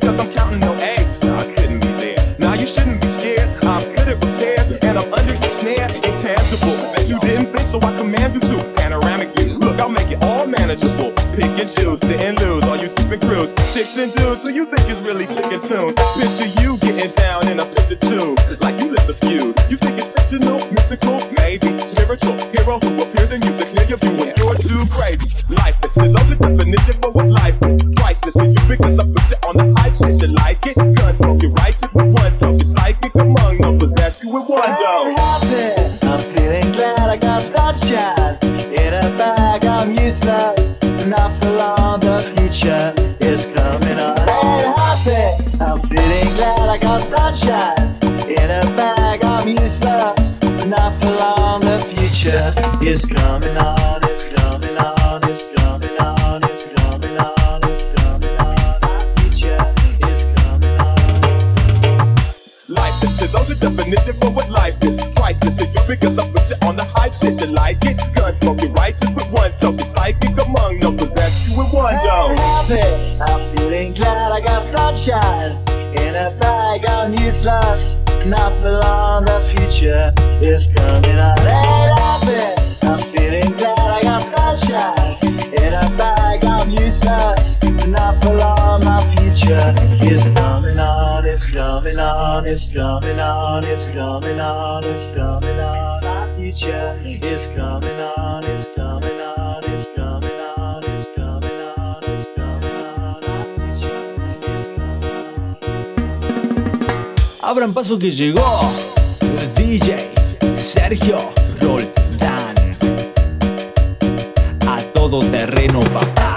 cause I'm counting no eggs. No, I couldn't be there. Now, you shouldn't be scared. I'm good at repairs and I'm under your snare. Intangible. Bet you didn't think, so I command you to. Panoramic view. Look, I'll make it all manageable. Pick and choose, sit and lose. All you different crews, chicks and dudes who you think is really kicking tunes. Picture you getting down in a picture too. Like you lit the feud. You think it's fictional, mythical, maybe spiritual. Hero who appears in you to clear your view when you're too crazy. Life is the definition for what life is. Sunshine. In a bag, I'm useless. Not for long, the future is coming on. I'm happy. I'm feeling glad I got sunshine. In a bag, I'm useless. Not for long, the future is coming on. It's coming on. It's coming on. It's coming on. Definition for what life is. Priceless to you because I put it on the hype shit. You like it? Gun smoke, you righteous with one toke. You psychic among numbers, that's you with one I'm happy. I'm feeling glad I got sunshine. In a bag, I'm useless. Not for long, the future is coming on. Ain't happy. I'm feeling glad I got sunshine. In a bag, I'm useless. Not for long, my future is coming on. It's coming on. It's coming on. It's coming on. It's coming on. Future is coming on. It's coming on. It's coming on. It's coming on. It's coming on. Abran paso que llegó el DJ Sergio Roldán. A todo terreno, papá.